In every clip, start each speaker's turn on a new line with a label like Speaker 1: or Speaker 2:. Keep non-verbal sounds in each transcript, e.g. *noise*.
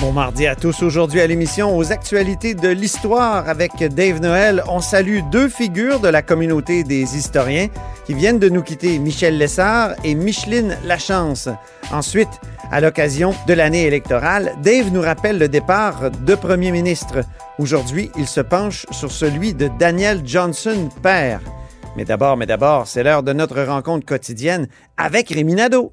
Speaker 1: Bon mardi à tous. Aujourd'hui à l'émission aux actualités de l'histoire avec Dave Noël, on salue deux figures de la communauté des historiens qui viennent de nous quitter, Michel Lessard et Micheline Lachance. Ensuite, à l'occasion de l'année électorale, Dave nous rappelle le départ de premier ministre. Aujourd'hui, il se penche sur celui de Daniel Johnson, père. Mais d'abord, mais d'abord, c'est l'heure de notre rencontre quotidienne avec Rémi Nadeau.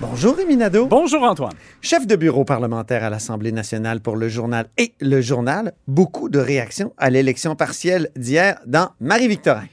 Speaker 1: Bonjour Rémi Nadeau.
Speaker 2: Bonjour, Antoine.
Speaker 1: Chef de bureau parlementaire à l'Assemblée nationale pour le journal et le journal, beaucoup de réactions à l'élection partielle d'hier dans Marie-Victorin.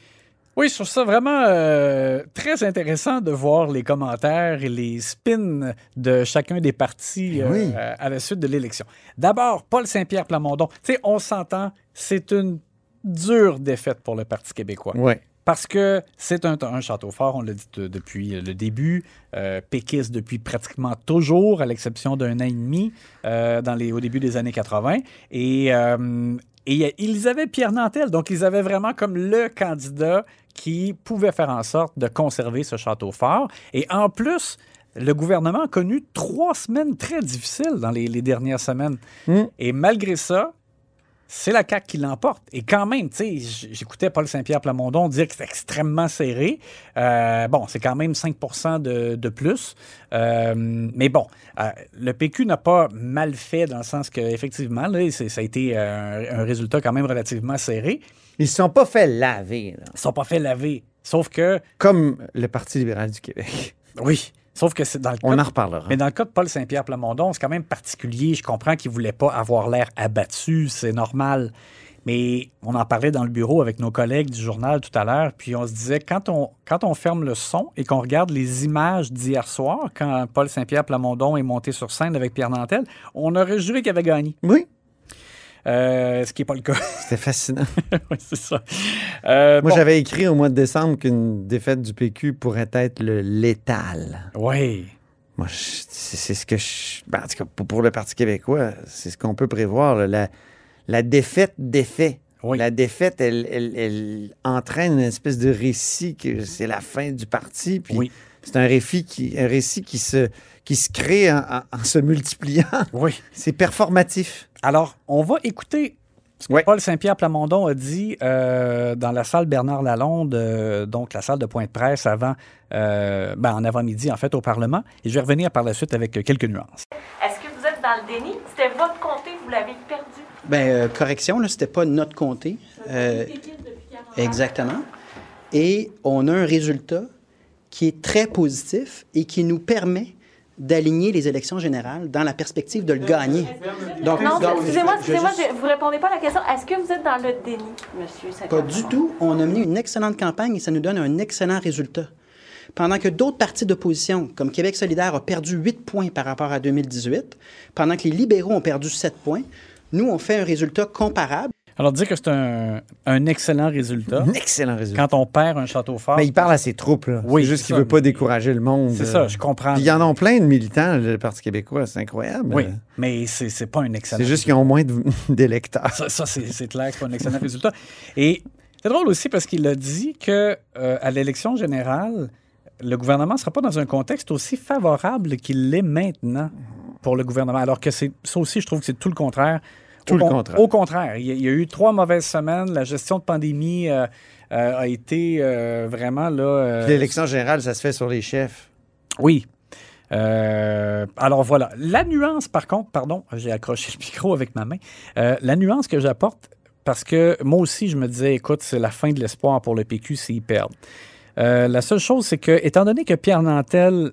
Speaker 2: Oui, je trouve ça vraiment euh, très intéressant de voir les commentaires et les spins de chacun des partis euh,
Speaker 1: Oui.
Speaker 2: à la suite de l'élection. D'abord, Paul Saint-Pierre Plamondon. Tu sais, on s'entend, c'est une dure défaite pour le Parti québécois.
Speaker 1: Oui.
Speaker 2: Parce que c'est un, un château fort, on l'a dit de- depuis le début, euh, péquiste depuis pratiquement toujours, à l'exception d'un an et demi euh, dans les, au début des années 80. Et, euh, et ils avaient Pierre Nantel, donc ils avaient vraiment comme le candidat qui pouvait faire en sorte de conserver ce château fort. Et en plus, le gouvernement a connu trois semaines très difficiles dans les, les dernières semaines.
Speaker 1: Mm.
Speaker 2: Et malgré ça, c'est la CAQ qui l'emporte. Et quand même, tu sais, j'écoutais Paul Saint-Pierre Plamondon dire que c'est extrêmement serré. Euh, bon, c'est quand même 5 de, de plus. Euh, mais bon, euh, le PQ n'a pas mal fait dans le sens qu'effectivement, ça a été un, un résultat quand même relativement serré.
Speaker 1: Ils ne se sont pas fait laver, là,
Speaker 2: Ils ne sont pas fait laver. Sauf que,
Speaker 1: comme le Parti libéral du Québec.
Speaker 2: oui, sauf que c'est dans le
Speaker 1: On
Speaker 2: cas-
Speaker 1: en reparlera.
Speaker 2: Mais dans le cas de Paul Saint-Pierre Plamondon, c'est quand même particulier. Je comprends qu'il ne voulait pas avoir l'air abattu, c'est normal. Mais on en parlait dans le bureau avec nos collègues du journal tout à l'heure, puis on se disait, quand on, quand on ferme le son et qu'on regarde les images d'hier soir, quand Paul Saint-Pierre Plamondon est monté sur scène avec Pierre Nantel, on aurait juré qu'il avait gagné.
Speaker 1: Oui,
Speaker 2: Euh, ce qui n'est pas le cas. *laughs*
Speaker 1: c'était fascinant. *laughs*
Speaker 2: Oui, c'est ça. Euh,
Speaker 1: Moi,
Speaker 2: bon.
Speaker 1: j'avais écrit au mois de décembre qu'une défaite du PQ pourrait être le létal.
Speaker 2: Oui.
Speaker 1: Moi, c'est ce que je. ben, en tout cas, pour, le Parti québécois, c'est ce qu'on peut prévoir. là. La, la défaite.
Speaker 2: Oui.
Speaker 1: La défaite, elle, elle- elle entraîne une espèce de récit que c'est la fin du parti. Puis
Speaker 2: Oui.
Speaker 1: C'est un récit qui, un récit qui se, qui se crée en, en- en se multipliant.
Speaker 2: Oui. *laughs*
Speaker 1: C'est performatif.
Speaker 2: Alors, on va écouter ce que. Paul Saint-Pierre Plamondon a dit euh, dans la salle Bernard Lalonde, euh, donc la salle de point de presse avant, euh, ben, en avant-midi, en fait, au Parlement. Et je vais revenir par la suite avec quelques nuances.
Speaker 3: Est-ce que vous êtes dans le déni? C'était votre comté, vous l'avez perdu.
Speaker 4: Ben, euh, correction, là, c'était pas notre comté. Euh, exactement. Et on a un résultat qui est très positif et qui nous permet d'aligner les élections générales dans la perspective de le gagner. Donc,
Speaker 3: Non, excusez-moi, excusez-moi,
Speaker 4: juste-
Speaker 3: vous répondez pas à la question. Est-ce que vous êtes dans le déni, monsieur
Speaker 4: Pas du tout. On a mené une excellente campagne et ça nous donne un excellent résultat. Pendant que d'autres partis d'opposition, comme Québec solidaire, a perdu 8 points par rapport à 2018, pendant que les libéraux ont perdu 7 points, nous, on fait un résultat comparable.
Speaker 2: Alors, dire que c'est un, un excellent résultat
Speaker 1: Un excellent résultat.
Speaker 2: quand on perd un château fort.
Speaker 1: Mais il parle à ses troupes. là.
Speaker 2: Oui,
Speaker 1: c'est juste qu'il
Speaker 2: ça,
Speaker 1: veut pas décourager le monde.
Speaker 2: C'est
Speaker 1: euh.
Speaker 2: ça, je comprends.
Speaker 1: Puis ils en ont plein de militants, le Parti québécois. C'est incroyable.
Speaker 2: Oui, mais c'est c'est pas un excellent
Speaker 1: C'est juste qu'ils ont moins *laughs* d'électeurs.
Speaker 2: Ça, ça, c'est c'est clair que c'est pas un excellent résultat. Et c'est drôle aussi parce qu'il a dit que euh, à l'élection générale, le gouvernement ne sera pas dans un contexte aussi favorable qu'il l'est maintenant pour le gouvernement. Alors que c'est ça aussi, je trouve que c'est tout le contraire.
Speaker 1: Tout
Speaker 2: Au
Speaker 1: le
Speaker 2: con-
Speaker 1: contraire.
Speaker 2: Au contraire. Il y, a, il y a eu trois mauvaises semaines. La gestion de pandémie euh, euh, a été euh, vraiment là.
Speaker 1: L'élection générale, ça se fait sur les chefs.
Speaker 2: oui. Alors voilà. La nuance, par contre, pardon, j'ai accroché le micro avec ma main. La nuance que j'apporte, parce que moi aussi, je me disais, écoute, c'est la fin de l'espoir pour le PQ s'ils perdent. La seule chose, c'est que, étant donné que Pierre Nantel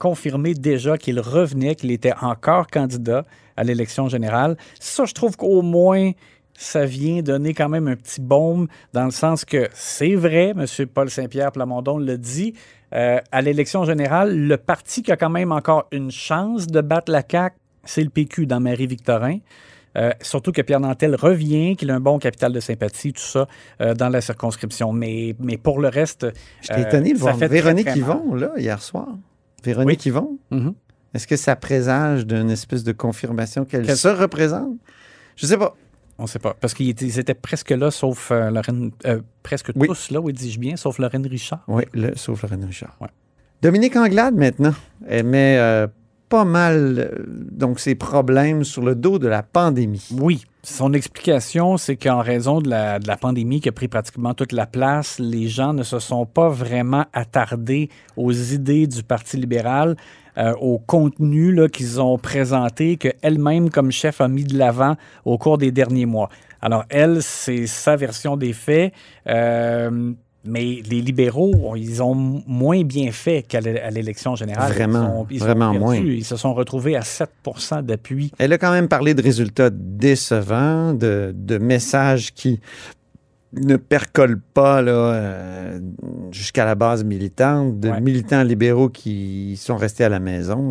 Speaker 2: confirmé déjà qu'il revenait, qu'il était encore candidat à l'élection générale. Ça, je trouve qu'au moins, ça vient donner quand même un petit baume dans le sens que c'est vrai, M. Paul Saint-Pierre Plamondon le dit, euh, à l'élection générale, le parti qui a quand même encore une chance de battre la CAQ, c'est le PQ dans Marie-Victorin. Euh, surtout que Pierre Nantel revient, qu'il a un bon capital de sympathie, tout ça, euh, dans la circonscription. Mais, mais pour le reste.
Speaker 1: J'étais étonné de voir Véronique. Yvon, là, hier soir. Véronique Yvon?
Speaker 2: Mhm.
Speaker 1: Est-ce que ça présage d'une espèce de confirmation qu'elle
Speaker 2: Qu'elle-
Speaker 1: se représente? Je sais pas.
Speaker 2: On ne sait pas. Parce qu'ils étaient, presque là, sauf euh, Lorraine. euh, presque
Speaker 1: Oui.
Speaker 2: tous là, oui, dis-je bien, sauf Lorraine Richard.
Speaker 1: Oui, le, sauf Lorraine Richard.
Speaker 2: Ouais.
Speaker 1: Dominique Anglade, maintenant, elle met euh, pas mal euh, donc ses problèmes sur le dos de la pandémie.
Speaker 2: Oui. Son explication, c'est qu'en raison de la, pandémie qui a pris pratiquement toute la place, les gens ne se sont pas vraiment attardés aux idées du Parti libéral, euh, au contenu qu'ils ont présenté, qu'elle-même, comme chef, a mis de l'avant au cours des derniers mois. Alors, elle, c'est sa version des faits. Euh, mais les libéraux, ils ont moins bien fait qu'à l'élection générale.
Speaker 1: Vraiment,
Speaker 2: Ils ils
Speaker 1: vraiment
Speaker 2: perdu.
Speaker 1: moins.
Speaker 2: Ils se sont retrouvés à 7% d'appui
Speaker 1: Elle a quand même parlé de résultats décevants, de, de messages qui ne percolent pas euh, jusqu'à la base militante, de
Speaker 2: Ouais.
Speaker 1: militants libéraux qui sont restés à la maison.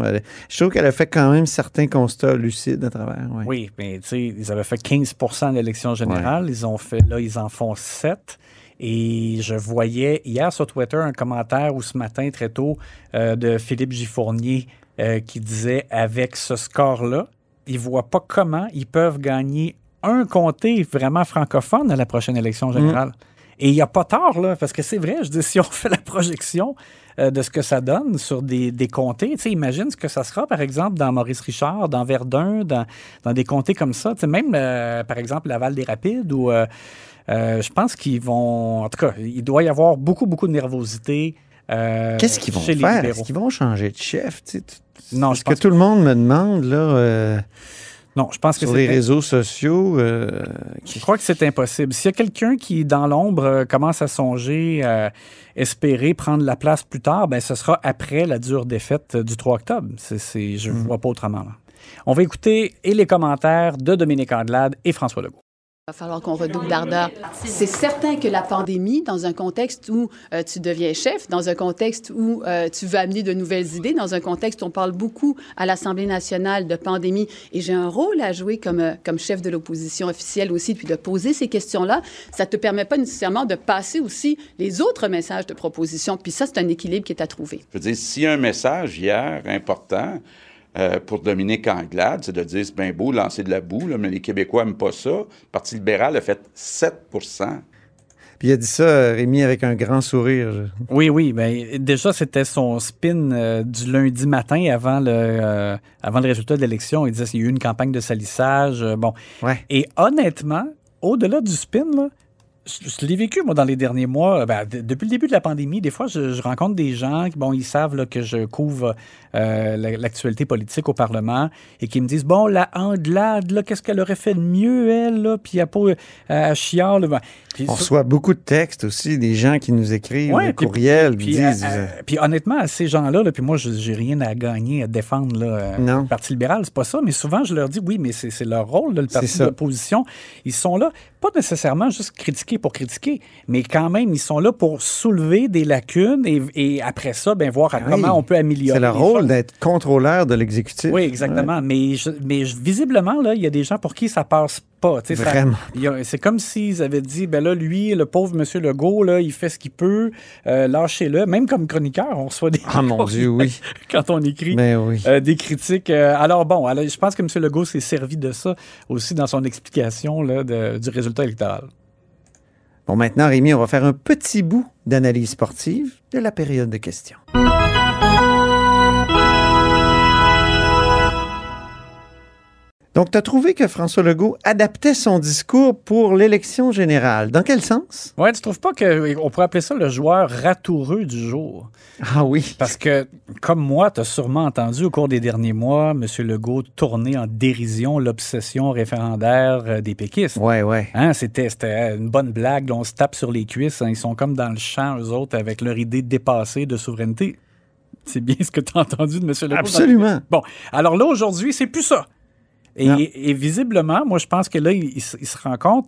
Speaker 1: Je trouve qu'elle a fait quand même certains constats lucides à travers. ouais.
Speaker 2: Oui, mais tu sais, ils avaient fait 15 à l'élection générale. Ils ont fait, là, ils en font 7. Et je voyais hier sur Twitter un commentaire ou ce matin très tôt euh, de Philippe Giffournier euh, qui disait avec ce score-là, ils ne voient pas comment ils peuvent gagner un comté vraiment francophone à la prochaine élection générale. Et il n'y a pas tort, là, parce que c'est vrai, je dis, *laughs* si on fait la projection euh, de ce que ça donne sur des, des comtés, tu imagine ce que ça sera, par exemple, dans Maurice Richard, dans Verdun, dans, dans des comtés comme ça. Tu même, euh, par exemple, Laval des Rapides, euh, euh, je pense qu'ils vont. En tout cas, il doit y avoir beaucoup, beaucoup de nervosité. euh,
Speaker 1: Qu'est-ce qu'ils vont
Speaker 2: chez les
Speaker 1: faire? Est-ce qu'ils vont changer de chef? Tu sais, tu-
Speaker 2: Non,
Speaker 1: ce que tout le monde me demande là, euh,
Speaker 2: Non, je pense que
Speaker 1: sur les
Speaker 2: c'est.
Speaker 1: réseaux sociaux. euh,
Speaker 2: Je crois que c'est impossible. S'il y a quelqu'un qui, dans l'ombre, euh, commence à songer, euh, espérer prendre la place plus tard, ben, ce sera après la dure défaite du 3 octobre. Je ne vois pas autrement. là. On va écouter et les commentaires de Dominique Andelade et François Legault.
Speaker 5: Va falloir qu'on redouble d'ardeur. C'est certain que la pandémie, dans un contexte où euh, tu deviens chef, dans un contexte où euh, tu veux amener de nouvelles idées, dans un contexte où on parle beaucoup à l'Assemblée nationale de pandémie, et j'ai un rôle à jouer comme, euh, comme chef de l'opposition officielle aussi, puis de poser ces questions-là, ça ne te permet pas nécessairement de passer aussi les autres messages de proposition. Puis ça, c'est un équilibre qui est à trouver.
Speaker 6: Je veux dire, a un message hier important euh, pour Dominique Anglade, c'est de dire c'est bien beau lancer de la boue, là, mais les Québécois n'aiment pas ça. Le Parti libéral a fait 7
Speaker 1: Puis il a dit ça, Rémi, avec un grand sourire.
Speaker 2: Oui, oui. Ben, déjà, c'était son spin euh, du lundi matin avant le, euh, avant le résultat de l'élection. Il disait qu'il y a eu une campagne de salissage. euh, bon.
Speaker 1: Ouais.
Speaker 2: Et honnêtement, au-delà du spin, là, je, je l'ai vécu, moi, dans les derniers mois. Ben, depuis le début de la pandémie, des fois, je, je rencontre des gens qui, bon, ils savent là, que je couvre euh, la- l'actualité politique au Parlement et qui me disent, bon, la Anglade, là, qu'est-ce qu'elle aurait fait de mieux, elle, là, puis à euh, à. Ben, puis
Speaker 1: On
Speaker 2: ça-
Speaker 1: reçoit beaucoup de textes aussi, des gens qui nous écrivent
Speaker 2: Ouais,
Speaker 1: des
Speaker 2: puis-
Speaker 1: courriels,
Speaker 2: puis,
Speaker 1: qui disent.
Speaker 2: à-
Speaker 1: euh,
Speaker 2: puis honnêtement, à ces gens-là, là, puis moi, je j'ai rien à gagner, à défendre là, euh,
Speaker 1: Non.
Speaker 2: le Parti libéral, c'est pas ça. Mais souvent, je leur dis, oui, mais c'est leur rôle, là, le parti d'opposition. Ils sont là, pas nécessairement juste critiquer pour critiquer, mais quand même, ils sont là pour soulever des lacunes et, et après ça, ben, voir à
Speaker 1: Oui.
Speaker 2: comment on peut améliorer.
Speaker 1: c'est
Speaker 2: les
Speaker 1: rôle d'être contrôleur de l'exécutif.
Speaker 2: Oui, exactement. Mais, je- mais je- visiblement, là, il y a des gens pour qui ça passe pas.
Speaker 1: Vraiment.
Speaker 2: C'est comme s'ils avaient dit, ben là, lui, le pauvre monsieur Legault, là, il fait ce qu'il peut, euh, lâchez-le. Même comme chroniqueur, on reçoit des
Speaker 1: Ah mon *laughs* Dieu, oui. *laughs*
Speaker 2: quand on écrit
Speaker 1: Mais oui.
Speaker 2: euh, des critiques. Euh, alors bon, alors, je pense que M. Legault s'est servi de ça aussi dans son explication là, de- du résultat électoral.
Speaker 1: Bon, maintenant, Rémi, on va faire un petit bout d'analyse sportive de la période de questions. Donc, tu as trouvé que François Legault adaptait son discours pour l'élection générale. Dans quel sens?
Speaker 2: Ouais, tu trouves pas qu'on pourrait appeler ça le joueur ratoureux du jour?
Speaker 1: Ah oui.
Speaker 2: Parce que, comme moi, tu as sûrement entendu au cours des derniers mois, M. Legault tourner en dérision l'obsession référendaire euh, des péquistes.
Speaker 1: Ouais, ouais.
Speaker 2: Hein, c'était, c'était une bonne blague. on se tape sur les cuisses. hein, ils sont comme dans le champ, eux autres, avec leur idée dépassée de souveraineté. C'est bien ce que tu as entendu de M. Legault.
Speaker 1: Absolument.
Speaker 2: Bon, alors là, aujourd'hui, c'est plus ça. Et, et, visiblement, moi, je pense que là, il, il se rend compte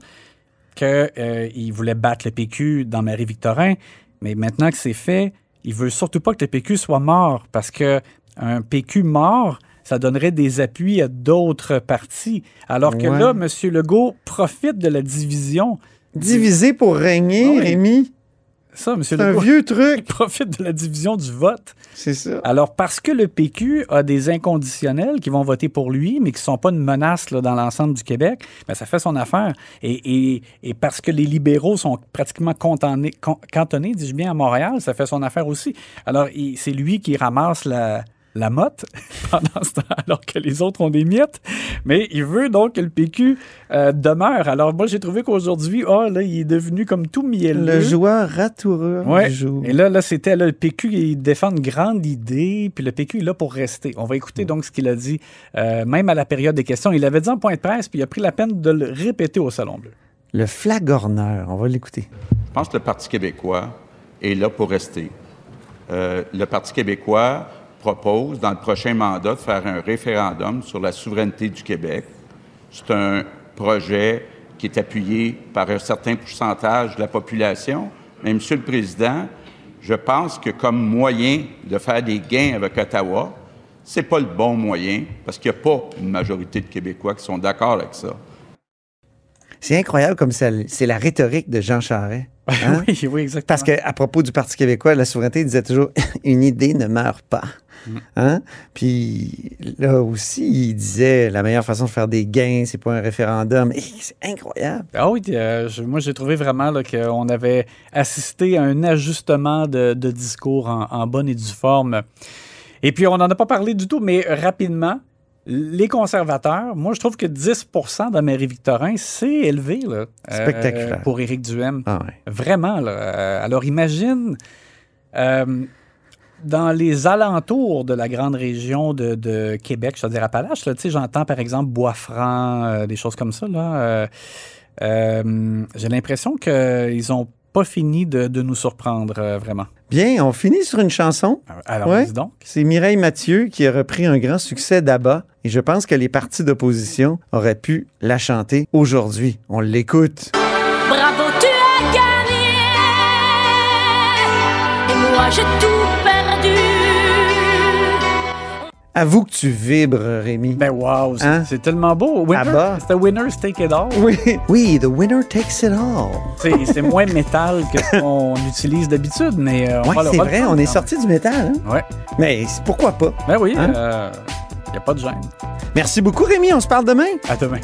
Speaker 2: qu'il euh, voulait battre le PQ dans Marie-Victorin, mais maintenant que c'est fait, il veut surtout pas que le PQ soit mort parce que un PQ mort, ça donnerait des appuis à d'autres partis. Alors que
Speaker 1: Ouais.
Speaker 2: là, M. Legault profite de la division.
Speaker 1: Diviser pour régner,
Speaker 2: Ah oui.
Speaker 1: Rémi.
Speaker 2: Ça, M.
Speaker 1: C'est un
Speaker 2: Legault.
Speaker 1: vieux
Speaker 2: Il
Speaker 1: truc.
Speaker 2: profite de la division du vote.
Speaker 1: C'est ça.
Speaker 2: Alors, parce que le PQ a des inconditionnels qui vont voter pour lui, mais qui ne sont pas une menace là, dans l'ensemble du Québec, ben, ça fait son affaire. Et, et- et parce que les libéraux sont pratiquement cantonnés, cantonnés dis-je bien, à Montréal, ça fait son affaire aussi. Alors, il- c'est lui qui ramasse la, la motte *laughs* pendant ce temps, alors que les autres ont des miettes. Mais il veut donc que le PQ euh, demeure. Alors, moi, j'ai trouvé qu'aujourd'hui, oh, là, il est devenu comme tout mielleux.
Speaker 1: Le joueur ratoureux
Speaker 2: Ouais.
Speaker 1: du jour.
Speaker 2: Et là, là c'était là, le PQ, il défend une grande idée, puis le PQ est là pour rester. On va écouter donc ce qu'il a dit, euh, même à la période des questions. Il avait dit en point de presse, puis il a pris la peine de le répéter au Salon Bleu.
Speaker 1: Le flagorneur. On va l'écouter.
Speaker 6: Je pense que le Parti québécois est là pour rester. Euh, le Parti québécois propose, dans le prochain mandat, de faire un référendum sur la souveraineté du Québec. C'est un projet qui est appuyé par un certain pourcentage de la population. Mais, Monsieur le Président, je pense que comme moyen de faire des gains avec Ottawa, c'est pas le bon moyen parce qu'il n'y a pas une majorité de Québécois qui sont d'accord avec ça.
Speaker 1: C'est incroyable comme ça- c'est la rhétorique de Jean Charest. hein? *laughs*
Speaker 2: oui, oui, exactement.
Speaker 1: Parce qu'à propos du Parti québécois, la souveraineté, disait toujours *laughs* une idée ne meurt pas.
Speaker 2: Mm.
Speaker 1: Hein? Puis là aussi, il disait la meilleure façon de faire des gains, c'est pas un référendum. C'est incroyable.
Speaker 2: Ah oui, euh, je- moi j'ai trouvé vraiment qu'on avait assisté à un ajustement de, de discours en, en bonne et due forme. Et puis on n'en a pas parlé du tout, mais rapidement, les conservateurs, moi je trouve que 10% de Marie-Victorin, c'est élevé là, euh,
Speaker 1: Spectaculaire.
Speaker 2: pour Éric Duhem.
Speaker 1: Ah ouais.
Speaker 2: Vraiment. Là. Euh, alors imagine, dans les alentours de la grande région de, de Québec, je veux dire Appalaches, là, tu sais, j'entends par exemple Bois-Franc, euh, des choses comme ça. Là, euh, euh, J'ai l'impression qu'ils n'ont pas fini de, de nous surprendre, euh, vraiment.
Speaker 1: Bien, on finit sur une chanson.
Speaker 2: Alors,
Speaker 1: Ouais.
Speaker 2: dis donc.
Speaker 1: C'est Mireille Mathieu qui a repris un grand succès d'Abba et je pense que les partis d'opposition auraient pu la chanter aujourd'hui. On l'écoute.
Speaker 7: Bravo, tu as gagné. Et moi, j'ai tout
Speaker 1: Avoue que tu vibres, Rémi.
Speaker 2: Ben wow, c'est
Speaker 1: Hein?
Speaker 2: c'est tellement beau. Winner,
Speaker 1: Abba.
Speaker 2: C'était Winners Take It All.
Speaker 1: Oui, oui, the winner takes it all.
Speaker 2: C'est c'est moins métal que ce *laughs* qu'on utilise d'habitude, mais euh,
Speaker 1: Ouais, c'est vrai, on est sorti du métal. hein?
Speaker 2: Ouais.
Speaker 1: Mais c'est- pourquoi pas?
Speaker 2: Ben oui, il
Speaker 1: Hein?
Speaker 2: n'y a pas de gêne.
Speaker 1: Merci beaucoup, Rémi. On se parle demain?
Speaker 2: À demain.